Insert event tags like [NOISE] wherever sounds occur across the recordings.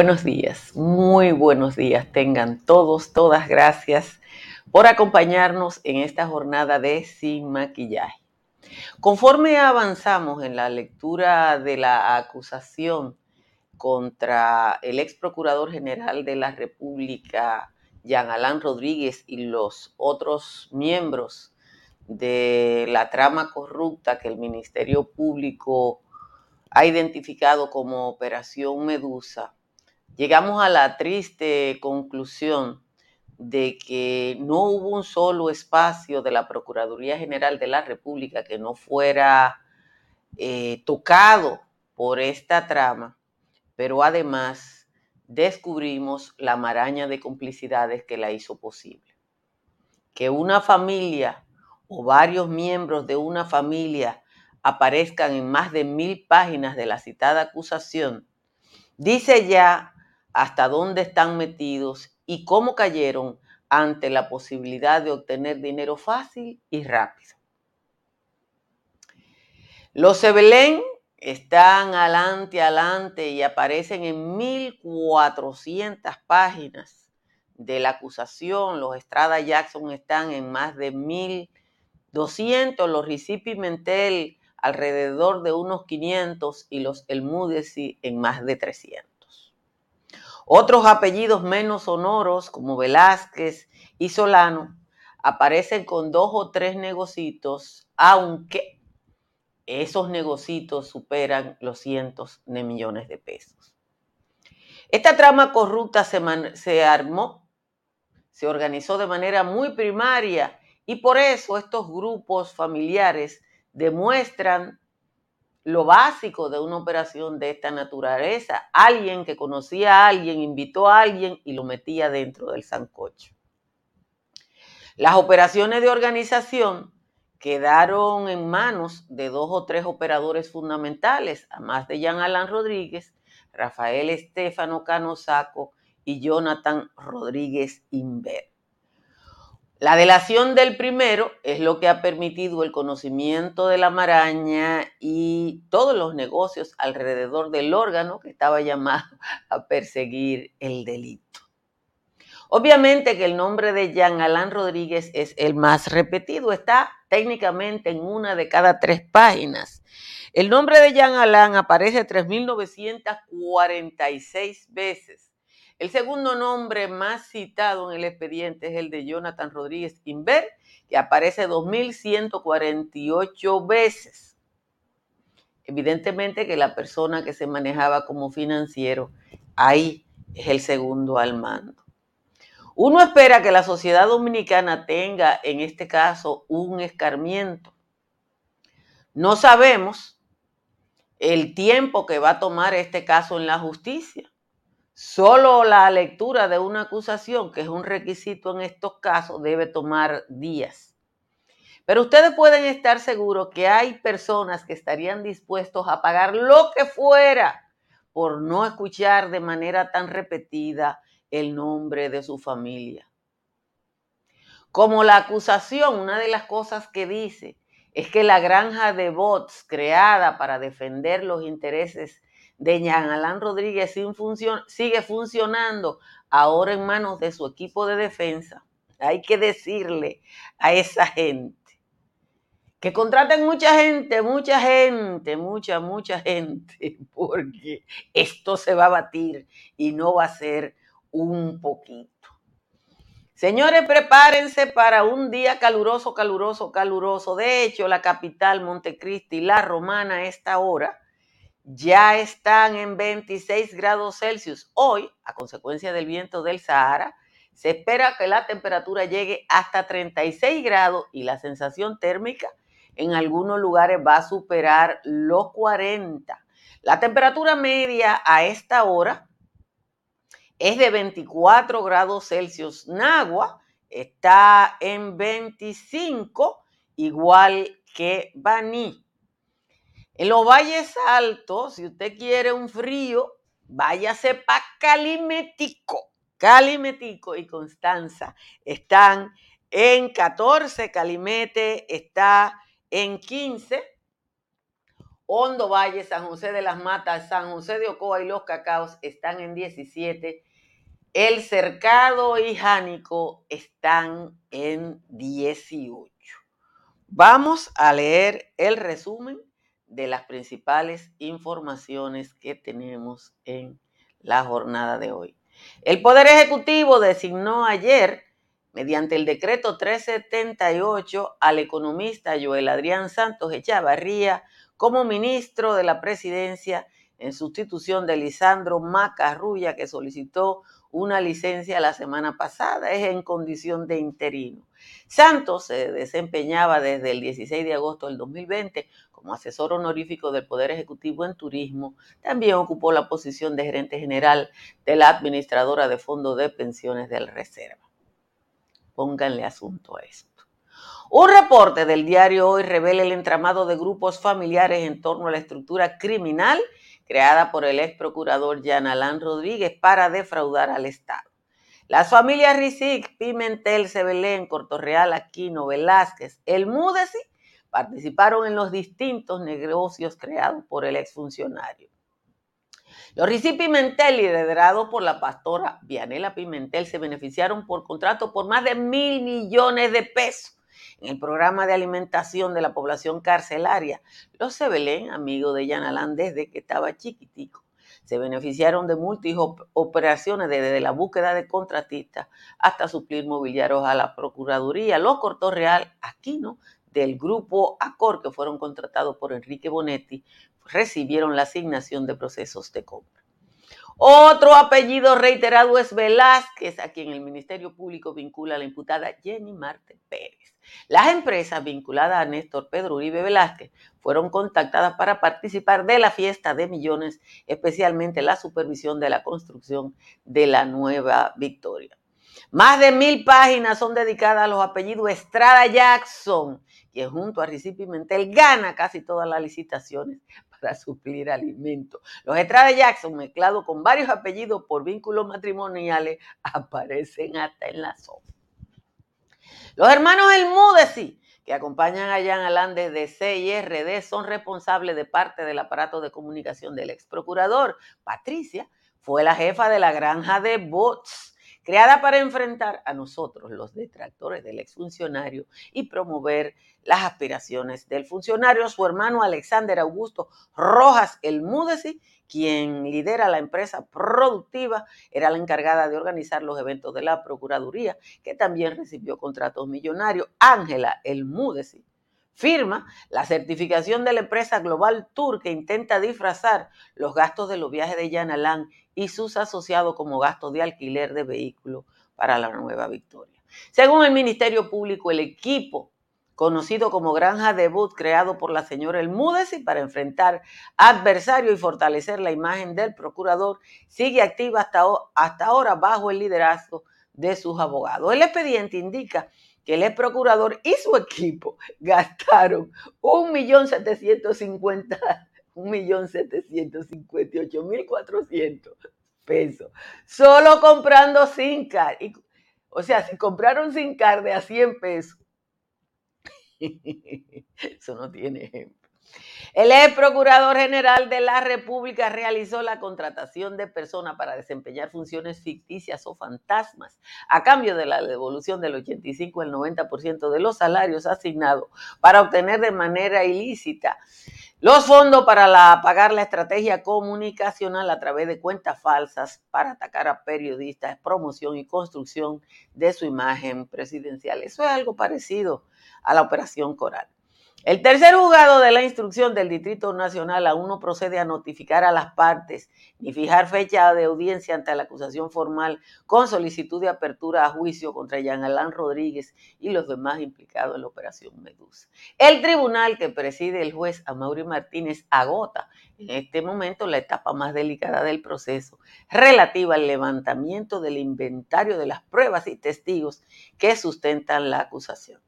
Buenos días, muy buenos días. Tengan todos, todas gracias por acompañarnos en esta jornada de Sin Maquillaje. Conforme avanzamos en la lectura de la acusación contra el ex procurador general de la República, Jean Alain Rodríguez, y los otros miembros de la trama corrupta que el Ministerio Público ha identificado como Operación Medusa, llegamos a la triste conclusión de que no hubo un solo espacio de la Procuraduría General de la República que no fuera eh, tocado por esta trama, pero además descubrimos la maraña de complicidades que la hizo posible. Que una familia o varios miembros de una familia aparezcan en más de mil páginas de la citada acusación, dice ya hasta dónde están metidos y cómo cayeron ante la posibilidad de obtener dinero fácil y rápido. Los Ebelén están adelante, adelante y aparecen en 1400 páginas de la acusación. Los Estrada Jackson están en más de 1200, los Ricipi Pimentel alrededor de unos 500 y los El en más de 300. Otros apellidos menos sonoros, como Velázquez y Solano, aparecen con dos o tres negocitos, aunque esos negocitos superan los cientos de millones de pesos. Esta trama corrupta se, se armó, se organizó de manera muy primaria y por eso estos grupos familiares demuestran lo básico de una operación de esta naturaleza. Alguien que conocía a alguien invitó a alguien y lo metía dentro del sancocho. Las operaciones de organización quedaron en manos de dos o tres operadores fundamentales, además de Jean Alain Rodríguez, Rafael Estefano Canosaco y Jonathan Rodríguez Inver. La delación del primero es lo que ha permitido el conocimiento de la maraña y todos los negocios alrededor del órgano que estaba llamado a perseguir el delito. Obviamente que el nombre de Jean Alain Rodríguez es el más repetido, está técnicamente en una de cada tres páginas. El nombre de Jean Alain aparece 3.946 veces el segundo nombre más citado en el expediente es el de Jonathan Rodríguez Inver, que aparece 2.148 veces. Evidentemente que la persona que se manejaba como financiero, ahí es el segundo al mando. Uno espera que la sociedad dominicana tenga en este caso un escarmiento. No sabemos el tiempo que va a tomar este caso en la justicia. Solo la lectura de una acusación, que es un requisito en estos casos, debe tomar días. Pero ustedes pueden estar seguros que hay personas que estarían dispuestos a pagar lo que fuera por no escuchar de manera tan repetida el nombre de su familia. Como la acusación, una de las cosas que dice es que la granja de bots creada para defender los intereses de Jean Alain Rodríguez sigue funcionando ahora en manos de su equipo de defensa. Hay que decirle a esa gente que contraten mucha gente, mucha gente, mucha, mucha gente, [LAUGHS] porque esto se va a batir y no va a ser un poquito. Señores, prepárense para un día caluroso, caluroso, caluroso. De hecho, la capital, Montecristi, la romana, a esta hora, ya están en 26 grados Celsius. Hoy, a consecuencia del viento del Sahara, se espera que la temperatura llegue hasta 36 grados y la sensación térmica en algunos lugares va a superar los 40. La temperatura media a esta hora es de 24 grados Celsius. Nagua está en 25, igual que Baní. En los valles altos, si usted quiere un frío, váyase para Calimetico. Calimetico y Constanza están en 14, Calimete está en 15. Hondo Valle, San José de las Matas, San José de Ocoa y Los Cacaos están en 17. El Cercado y Jánico están en 18. Vamos a leer el resumen de las principales informaciones que tenemos en la jornada de hoy. El Poder Ejecutivo designó ayer, mediante el decreto 378, al economista Joel Adrián Santos Echavarría como ministro de la presidencia en sustitución de Lisandro Macarrulla, que solicitó una licencia la semana pasada, es en condición de interino. Santos se desempeñaba desde el 16 de agosto del 2020 como asesor honorífico del Poder Ejecutivo en Turismo. También ocupó la posición de gerente general de la administradora de fondos de pensiones del Reserva. Pónganle asunto a esto. Un reporte del diario Hoy revela el entramado de grupos familiares en torno a la estructura criminal creada por el ex procurador Jan Alán Rodríguez para defraudar al Estado. Las familias Rizic, Pimentel, Sebelén, Cortorreal, Aquino, Velázquez, El Múdesi participaron en los distintos negocios creados por el exfuncionario. Los Rizic Pimentel, liderados por la pastora Vianela Pimentel, se beneficiaron por contrato por más de mil millones de pesos en el programa de alimentación de la población carcelaria. Los Sebelén, amigos de Yanalán desde que estaba chiquitico, se beneficiaron de múltiples operaciones desde la búsqueda de contratistas hasta suplir mobiliarios a la Procuraduría. Los Cortos Real, Aquino, del grupo ACOR, que fueron contratados por Enrique Bonetti, recibieron la asignación de procesos de compra. Otro apellido reiterado es Velázquez, a quien el Ministerio Público vincula a la imputada Jenny Marte Pérez. Las empresas vinculadas a Néstor Pedro Uribe Velázquez fueron contactadas para participar de la fiesta de millones, especialmente la supervisión de la construcción de la nueva Victoria. Más de mil páginas son dedicadas a los apellidos Estrada Jackson, quien junto a Ricci Pimentel gana casi todas las licitaciones [LAUGHS] para suplir alimentos. Los Estrada Jackson, mezclados con varios apellidos por vínculos matrimoniales, [LAUGHS] aparecen hasta en la sopa. Los hermanos El Mudesi, que acompañan a Jan Alán desde CIRD, son responsables de parte del aparato de comunicación del ex procurador. Patricia fue la jefa de la granja de bots creada para enfrentar a nosotros, los detractores del exfuncionario, y promover las aspiraciones del funcionario. Su hermano Alexander Augusto Rojas El Múdesi, quien lidera la empresa productiva, era la encargada de organizar los eventos de la Procuraduría, que también recibió contratos millonarios. Ángela El Múdesi firma la certificación de la empresa Global Tour que intenta disfrazar los gastos de los viajes de Jan Alain y sus asociados como gastos de alquiler de vehículos para la Nueva Victoria. Según el Ministerio Público, el equipo conocido como Granja Debut, creado por la señora El Múdesi para enfrentar adversarios y fortalecer la imagen del procurador, sigue activa hasta, hasta ahora bajo el liderazgo de sus abogados. El expediente indica que el ex procurador y su equipo gastaron un millón setecientos cincuenta, un millón setecientos cincuenta y ocho mil cuatrocientos pesos, solo comprando sin car. o sea, si compraron sin car de a 100 pesos, [LAUGHS] eso no tiene ejemplo. El ex procurador general de la República realizó la contratación de personas para desempeñar funciones ficticias o fantasmas a cambio de la devolución del 85 al 90% de los salarios asignados para obtener de manera ilícita los fondos para pagar la estrategia comunicacional a través de cuentas falsas para atacar a periodistas, promoción y construcción de su imagen presidencial. Eso es algo parecido a la operación Coral. El tercer juzgado de la instrucción del Distrito Nacional aún no procede a notificar a las partes ni fijar fecha de audiencia ante la acusación formal con solicitud de apertura a juicio contra Jean Alain Rodríguez y los demás implicados en la operación Medusa. El tribunal que preside el juez Amaury Martínez agota en este momento la etapa más delicada del proceso relativa al levantamiento del inventario de las pruebas y testigos que sustentan la acusación.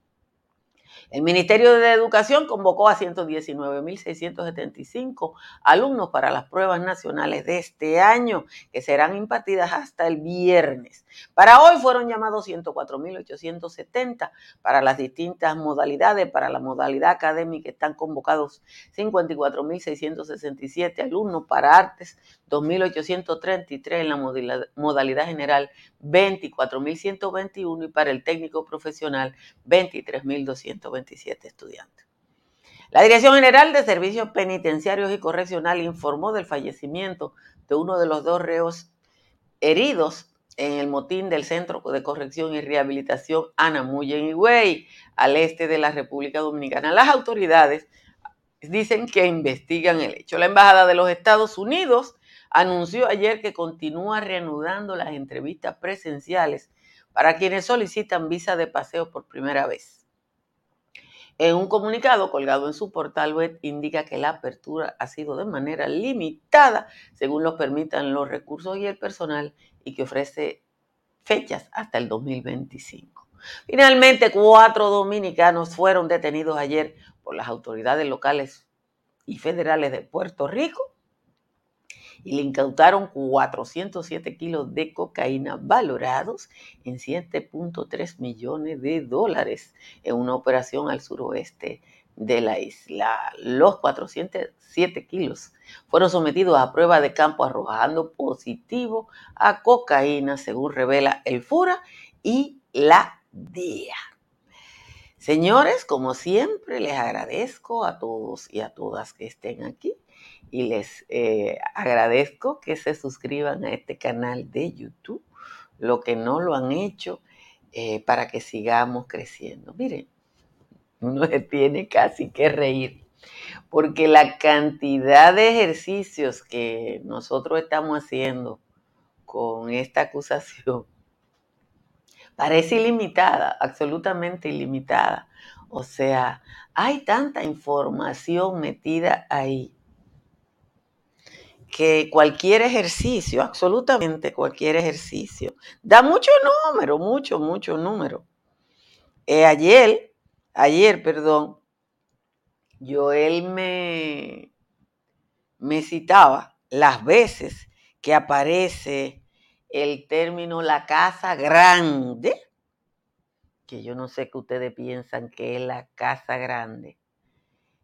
El Ministerio de Educación convocó a 119.675 alumnos para las pruebas nacionales de este año, que serán impartidas hasta el viernes. Para hoy fueron llamados 104.870 para las distintas modalidades. Para la modalidad académica están convocados 54.667 alumnos, para artes 2.833 en la modalidad general 24.121 y para el técnico profesional 23.227 estudiantes. La Dirección General de Servicios Penitenciarios y Correccional informó del fallecimiento de uno de los dos reos heridos en el motín del Centro de Corrección y Rehabilitación Anamuya en Higüey, al este de la República Dominicana. Las autoridades dicen que investigan el hecho. La Embajada de los Estados Unidos anunció ayer que continúa reanudando las entrevistas presenciales para quienes solicitan visa de paseo por primera vez. En un comunicado colgado en su portal web indica que la apertura ha sido de manera limitada según lo permitan los recursos y el personal y que ofrece fechas hasta el 2025. Finalmente, cuatro dominicanos fueron detenidos ayer por las autoridades locales y federales de Puerto Rico y le incautaron 407 kilos de cocaína valorados en 7.3 millones de dólares en una operación al suroeste de la isla. Los 407 kilos fueron sometidos a prueba de campo arrojando positivo a cocaína, según revela el FURA y la DEA. Señores, como siempre, les agradezco a todos y a todas que estén aquí y les eh, agradezco que se suscriban a este canal de YouTube, lo que no lo han hecho, eh, para que sigamos creciendo. Miren, [LAUGHS] uno se tiene casi que reír, porque la cantidad de ejercicios que nosotros estamos haciendo con esta acusación [LAUGHS] parece ilimitada, absolutamente ilimitada. O sea, hay tanta información metida ahí que cualquier ejercicio, absolutamente cualquier ejercicio, da mucho número, mucho, mucho número. Eh, ayer, ayer, perdón, Joel me, me citaba las veces que aparece el término la casa grande, que yo no sé qué ustedes piensan que es la casa grande.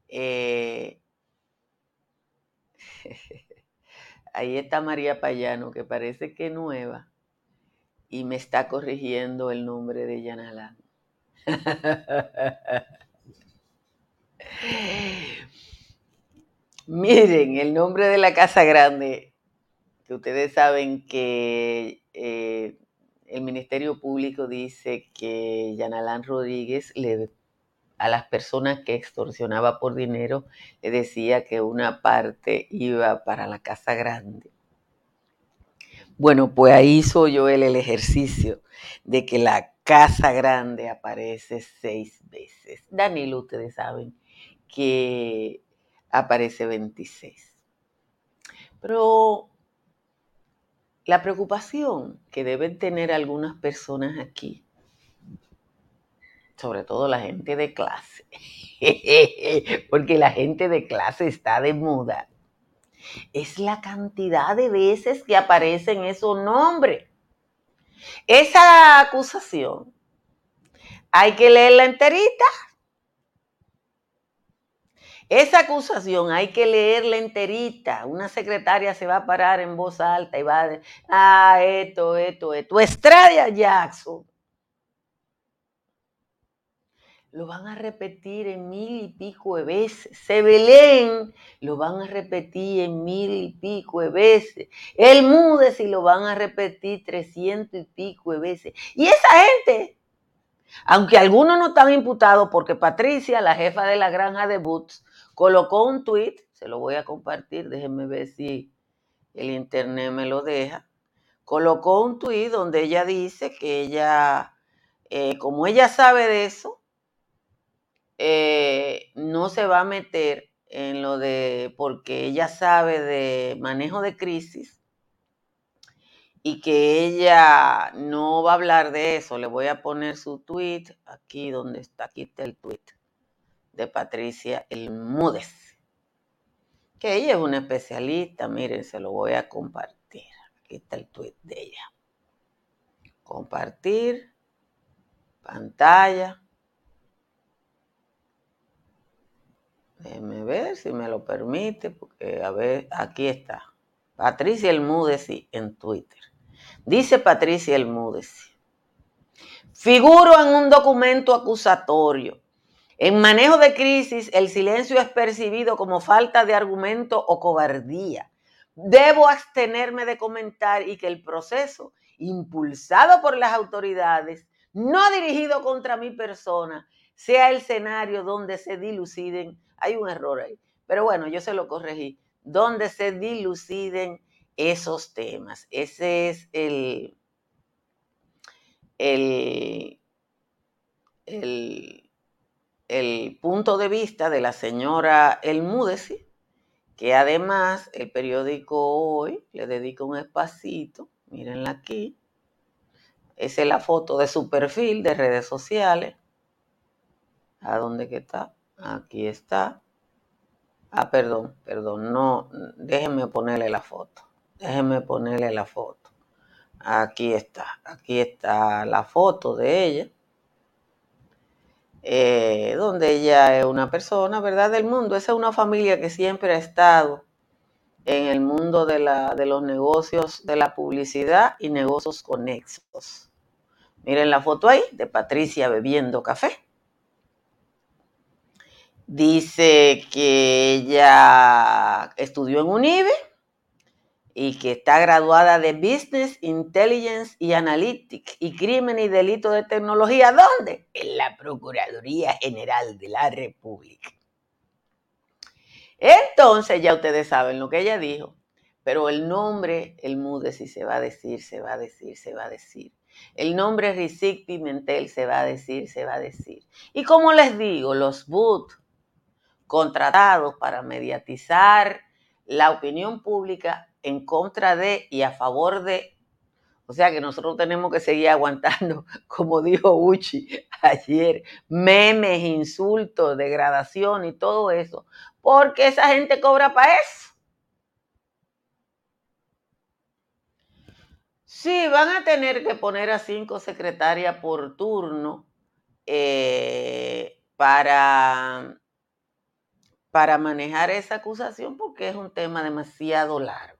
Eh, [LAUGHS] ahí está María Payano, que parece que nueva, y me está corrigiendo el nombre de Yanalán. [LAUGHS] Miren, el nombre de la Casa Grande, que ustedes saben que eh, el Ministerio Público dice que Yanalán Rodríguez le a las personas que extorsionaba por dinero, le decía que una parte iba para la casa grande. Bueno, pues ahí hizo yo el ejercicio de que la casa grande aparece seis veces. Danilo, ustedes saben que aparece 26. Pero la preocupación que deben tener algunas personas aquí sobre todo la gente de clase, [LAUGHS] porque la gente de clase está de moda, es la cantidad de veces que aparecen esos nombres. Esa acusación hay que leerla enterita. Esa acusación hay que leerla enterita. Una secretaria se va a parar en voz alta y va a decir, ah, esto, esto, esto. Estrella Jackson lo van a repetir en mil y pico de veces. Se Belén lo van a repetir en mil y pico de veces. El Mudes y lo van a repetir trescientos y pico de veces. Y esa gente, aunque algunos no están imputados, porque Patricia, la jefa de la granja de Boots, colocó un tweet, se lo voy a compartir, déjenme ver si el internet me lo deja. Colocó un tweet donde ella dice que ella, eh, como ella sabe de eso, eh, no se va a meter en lo de, porque ella sabe de manejo de crisis y que ella no va a hablar de eso. Le voy a poner su tweet aquí donde está, aquí está el tweet. de Patricia Elmúdez, que ella es una especialista, miren, se lo voy a compartir. Aquí está el tweet de ella. Compartir, pantalla. Déjenme ver si me lo permite, porque a ver, aquí está. Patricia Elmúdez en Twitter. Dice Patricia Elmúdez. Figuro en un documento acusatorio en manejo de crisis, el silencio es percibido como falta de argumento o cobardía. Debo abstenerme de comentar y que el proceso, impulsado por las autoridades, no dirigido contra mi persona, sea el escenario donde se diluciden, hay un error ahí, pero bueno, yo se lo corregí, donde se diluciden esos temas. Ese es el, el, el punto de vista de la señora Elmúdez, que además el periódico hoy le dedica un espacito, mírenla aquí, esa es la foto de su perfil de redes sociales. ¿A dónde está? Aquí está. Ah, perdón, perdón, no, déjenme ponerle la foto. Déjenme ponerle la foto. Aquí está, aquí está la foto de ella. Eh, donde ella es una persona, ¿verdad?, del mundo. Esa es una familia que siempre ha estado en el mundo de, la, de los negocios de la publicidad y negocios conexos. Miren la foto ahí de Patricia bebiendo café. Dice que ella estudió en UNIBE y que está graduada de Business Intelligence y Analytics y Crimen y Delito de Tecnología. ¿Dónde? En la Procuraduría General de la República. Entonces, ya ustedes saben lo que ella dijo, pero el nombre, el MUDE, si se va a decir, se va a decir, se va a decir. El nombre Risic Pimentel se va a decir, se va a decir. Y como les digo, los boot contratados para mediatizar la opinión pública en contra de y a favor de. O sea que nosotros tenemos que seguir aguantando, [LAUGHS] como dijo Uchi ayer, memes, insultos, degradación y todo eso, porque esa gente cobra para eso. Sí, van a tener que poner a cinco secretarias por turno eh, para, para manejar esa acusación porque es un tema demasiado largo.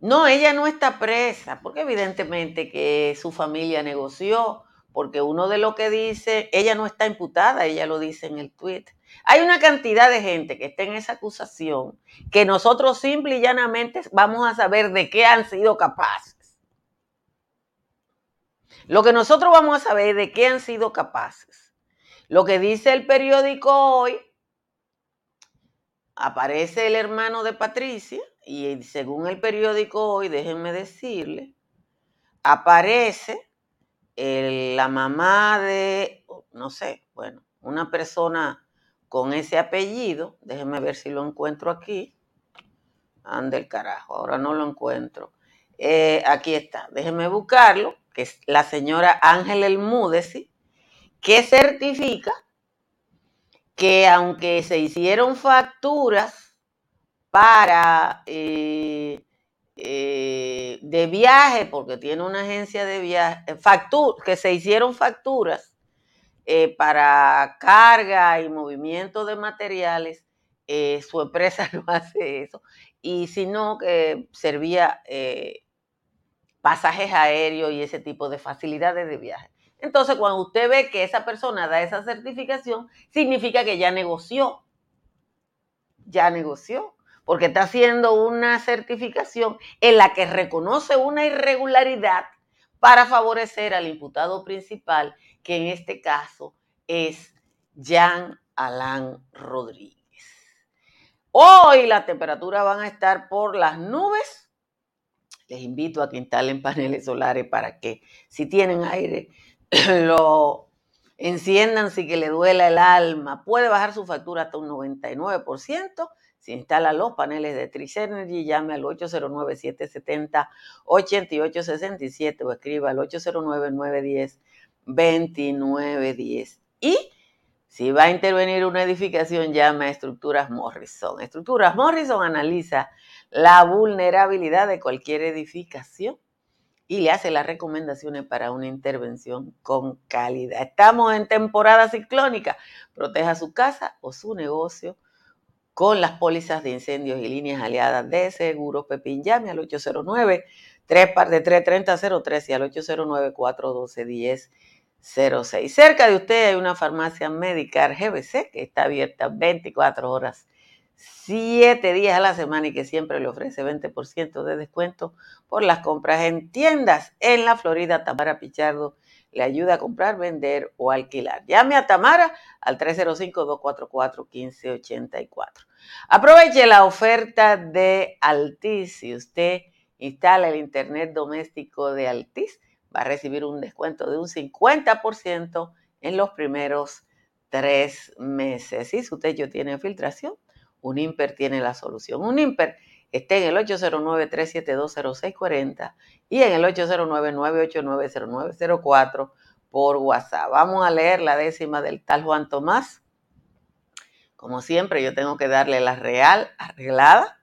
No, ella no está presa, porque evidentemente que su familia negoció, porque uno de lo que dice, ella no está imputada, ella lo dice en el tweet. Hay una cantidad de gente que está en esa acusación que nosotros simple y llanamente vamos a saber de qué han sido capaces. Lo que nosotros vamos a saber de qué han sido capaces. Lo que dice el periódico hoy, aparece el hermano de Patricia, y según el periódico hoy, déjenme decirle, aparece la mamá de, no sé, bueno, una persona con ese apellido, déjenme ver si lo encuentro aquí. Ande el carajo, ahora no lo encuentro. Eh, aquí está, déjenme buscarlo, que es la señora Ángel Elmúdez, que certifica que aunque se hicieron facturas para eh, eh, de viaje, porque tiene una agencia de viaje, eh, que se hicieron facturas para carga y movimiento de materiales, su empresa [LAUGHS] no hace eso. Y sino que servía pasajes aéreos y ese tipo de facilidades de viaje. Entonces, cuando usted ve que esa persona da esa certificación, significa que ya negoció. Ya negoció porque está haciendo una certificación en la que reconoce una irregularidad para favorecer al imputado principal, que en este caso es Jean Alain Rodríguez. Hoy las temperaturas van a estar por las nubes. Les invito a que instalen paneles solares para que si tienen aire [LAUGHS] lo enciendan si que le duela el alma. Puede bajar su factura hasta un 99%. Si instala los paneles de Tricernergy, llame al 809-770-8867 o escriba al 809-910-2910. Y Si va a intervenir una edificación, llame a Estructuras Morrison. Estructuras Morrison analiza la vulnerabilidad de cualquier edificación y le hace las recomendaciones para una intervención con calidad. Estamos en temporada ciclónica. Proteja su casa o su negocio con las pólizas de incendios y líneas aliadas de seguro Pepín. Llame al 809 3 par de 33003 y al 809 412 10 06. Cerca de usted hay una farmacia Medicar GBC que está abierta 24 horas, 7 días a la semana y que siempre le ofrece 20% de descuento por las compras en tiendas en la Florida. Tamara Pichardo le ayuda a comprar, vender o alquilar. Llame a Tamara al 305-244-1584. Aproveche la oferta de Altis si usted instala el Internet doméstico de Altis va a recibir un descuento de un 50% en los primeros tres meses. Si su techo tiene filtración, un IMPER tiene la solución. Un IMPER está en el 809-372-0640 y en el 809-989-0904 por WhatsApp. Vamos a leer la décima del tal Juan Tomás. Como siempre, yo tengo que darle la real arreglada.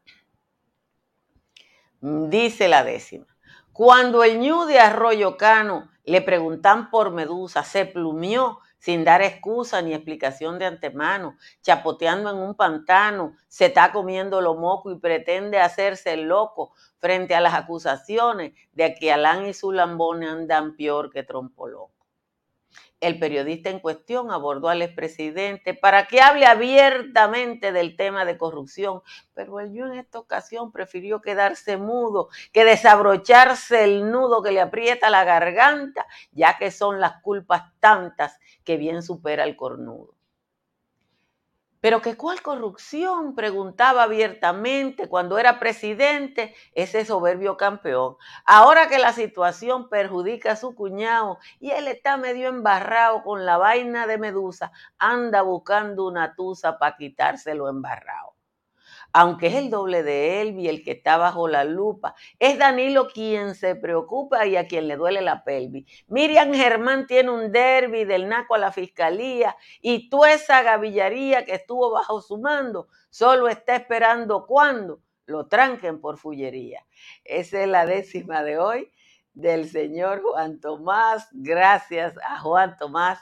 Dice la décima. Cuando el ñu de Arroyo Cano le preguntan por Medusa, se plumió sin dar excusa ni explicación de antemano, chapoteando en un pantano, se está comiendo lo moco y pretende hacerse loco frente a las acusaciones de que Alán y su lambone andan peor que trompoló el periodista en cuestión abordó al expresidente para que hable abiertamente del tema de corrupción, pero él en esta ocasión prefirió quedarse mudo que desabrocharse el nudo que le aprieta la garganta, ya que son las culpas tantas que bien supera el cornudo. Pero que cuál corrupción, preguntaba abiertamente cuando era presidente ese soberbio campeón. Ahora que la situación perjudica a su cuñado y él está medio embarrado con la vaina de Medusa, anda buscando una tusa para quitárselo embarrado aunque es el doble de y el que está bajo la lupa. Es Danilo quien se preocupa y a quien le duele la pelvis. Miriam Germán tiene un derby del naco a la fiscalía y toda esa gavillaría que estuvo bajo su mando solo está esperando cuando lo tranquen por fullería. Esa es la décima de hoy del señor Juan Tomás. Gracias a Juan Tomás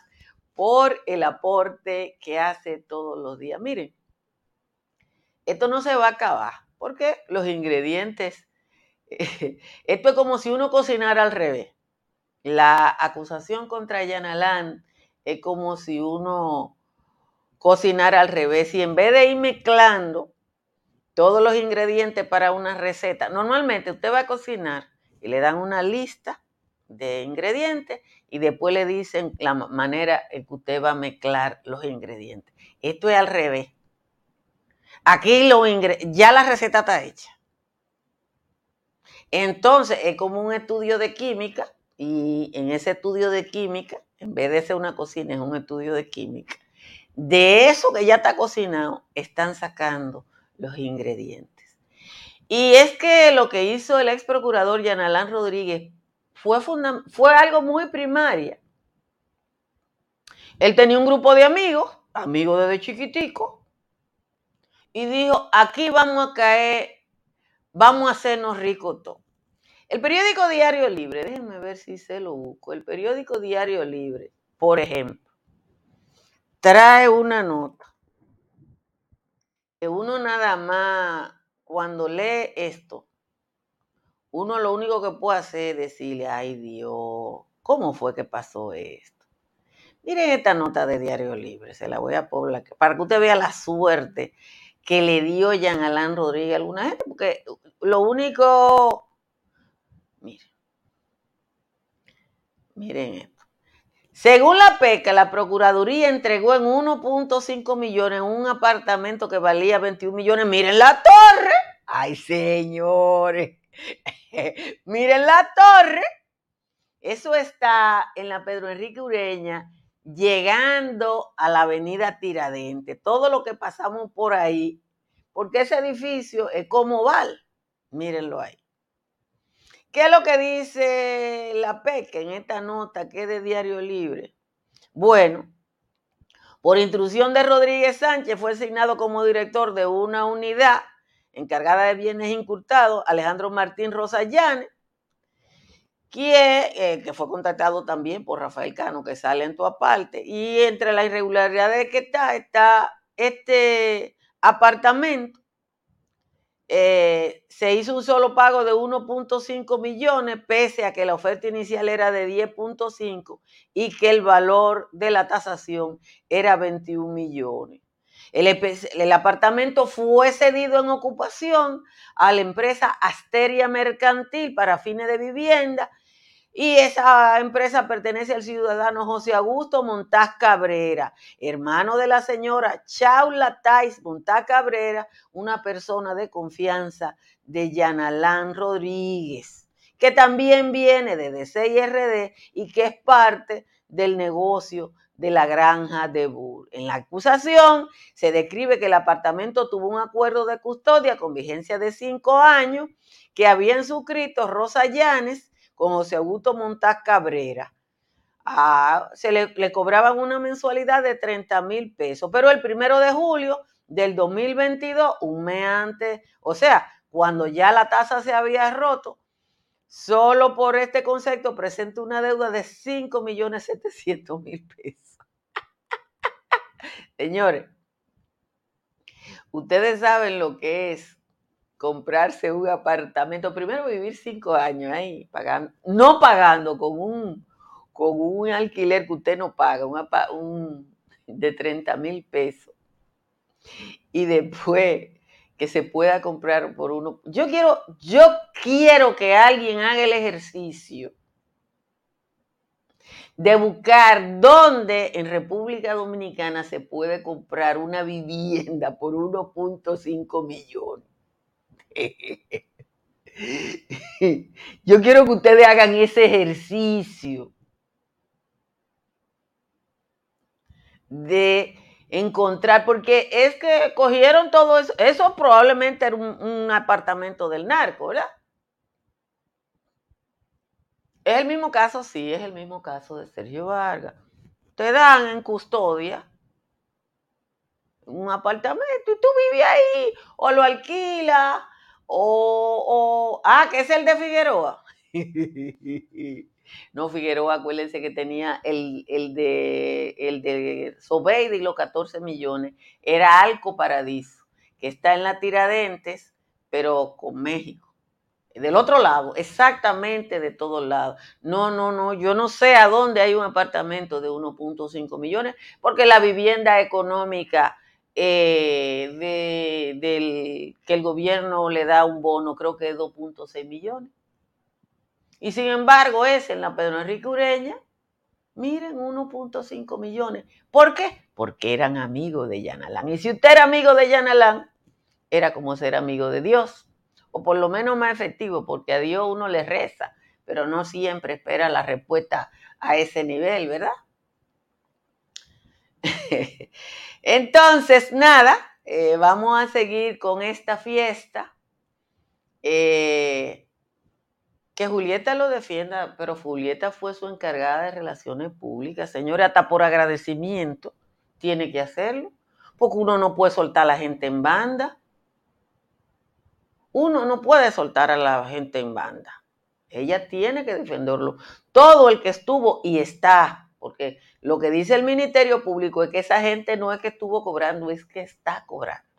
por el aporte que hace todos los días. Miren, esto no se va a acabar, porque los ingredientes, [LAUGHS] esto es como si uno cocinara al revés. La acusación contra Yanalán es como si uno cocinara al revés y en vez de ir mezclando todos los ingredientes para una receta, normalmente usted va a cocinar y le dan una lista de ingredientes y después le dicen la manera en que usted va a mezclar los ingredientes. Esto es al revés. Aquí lo ya la receta está hecha. Entonces es como un estudio de química y en ese estudio de química, en vez de ser una cocina, es un estudio de química. De eso que ya está cocinado, están sacando los ingredientes. Y es que lo que hizo el ex procurador Yanalán Rodríguez fue, fue algo muy primaria. Él tenía un grupo de amigos, amigos desde chiquitico, y dijo, aquí vamos a caer, vamos a hacernos ricos todos. El periódico Diario Libre, déjenme ver si se lo busco, el periódico Diario Libre, por ejemplo, trae una nota que uno nada más, cuando lee esto, uno lo único que puede hacer es decirle, ay Dios, ¿cómo fue que pasó esto? Miren esta nota de Diario Libre, se la voy a poblar para que usted vea la suerte que le dio Jean Alain Rodríguez a alguna gente, porque lo único, miren, miren esto. Según la PECA, la Procuraduría entregó en 1.5 millones un apartamento que valía 21 millones. Miren la torre. Ay, señores. [LAUGHS] miren la torre. Eso está en la Pedro Enrique Ureña llegando a la avenida Tiradente, todo lo que pasamos por ahí, porque ese edificio es como Val, mírenlo ahí. ¿Qué es lo que dice la PEC en esta nota que es de Diario Libre? Bueno, Por instrucción de Rodríguez Sánchez fue asignado como director de una unidad encargada de bienes incurtados Alejandro Martín Rosallanes, eh, que, fue contactado también por Rafael Cano, que sale en tu aparte. Y entre las irregularidades que está, está este apartamento. Eh, se hizo un solo pago de 1.5 millones, pese a que la oferta inicial era de 10.5 y que el valor de la tasación era 21 millones. El, apartamento fue cedido en ocupación a la empresa Asteria Mercantil para fines de vivienda y esa empresa pertenece al ciudadano José Augusto Montaz Cabrera, hermano de la señora Chaula Tais Montaz Cabrera, una persona de confianza de Yanalán Rodríguez, que también viene de DCIRD y que es parte del negocio de la granja de Bull. En la acusación se describe que el apartamento tuvo un acuerdo de custodia con vigencia de cinco años que habían suscrito Rosa Llanes con José Augusto Montaz Cabrera. Ah, se le, le, cobraban una mensualidad de 30 mil pesos, pero el primero de julio del 2022, un mes antes, o sea, cuando ya la tasa se había roto, solo por este concepto presenta una deuda de 5 millones 700 mil pesos. [LAUGHS] Señores, ustedes saben lo que es comprarse un apartamento. Primero vivir cinco años ahí, pagando, no pagando con un, con un alquiler que usted no paga, un, de 30 mil pesos. Y después que se pueda comprar por uno. Yo quiero, yo quiero que alguien haga el ejercicio de buscar dónde en República Dominicana se puede comprar una vivienda por 1.5 millones. [LAUGHS] Yo quiero que ustedes hagan ese ejercicio de encontrar, porque es que cogieron todo eso, eso probablemente era un, apartamento del narco, ¿verdad? Es el mismo caso, sí, es el mismo caso de Sergio Vargas. Te dan en custodia un apartamento y tú vives ahí, o lo alquilas, o, ah, que es el de Figueroa. [LAUGHS] no, Figueroa, acuérdense que tenía el, de el de Sobeida y los 14 millones, era Alco Paradiso, que está en la Tiradentes, pero con México del otro lado, exactamente de todos lados. No, no, no, yo no sé a dónde hay un apartamento de 1.5 millones, porque la vivienda económica eh, de, que el gobierno le da un bono, creo que es 2.6 millones. Y sin embargo, es en la Pedro Enrique Ureña, miren, 1.5 millones. ¿Por qué? Porque eran amigos de Yanalán. Y si usted era amigo de Yanalán, era como ser amigo de Dios o por lo menos más efectivo, porque a Dios uno le reza, pero no siempre espera la respuesta a ese nivel, ¿verdad? [LAUGHS] Entonces, nada, eh, vamos a seguir con esta fiesta. Eh, que Julieta lo defienda, pero Julieta fue su encargada de relaciones públicas. Señora, hasta por agradecimiento tiene que hacerlo, porque uno no puede soltar a la gente en banda. Uno no puede soltar a la gente en banda. Ella tiene que defenderlo. Todo el que estuvo y está, porque lo que dice el Ministerio Público es que esa gente no es que estuvo cobrando, es que está cobrando.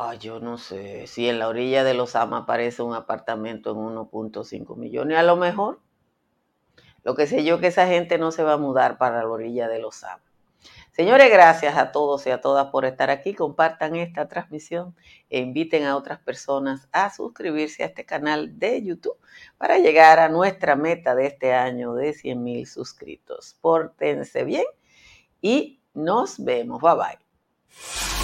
Ah, yo no sé si en la orilla de los Ama aparece un apartamento en 1.5 millones. A lo mejor. Lo que sé yo es que esa gente no se va a mudar para la orilla de los Ama. Señores, gracias a todos y a todas por estar aquí. Compartan esta transmisión e inviten a otras personas a suscribirse a este canal de YouTube para llegar a nuestra meta de este año de 100 mil suscritos. Pórtense bien y nos vemos. Bye bye.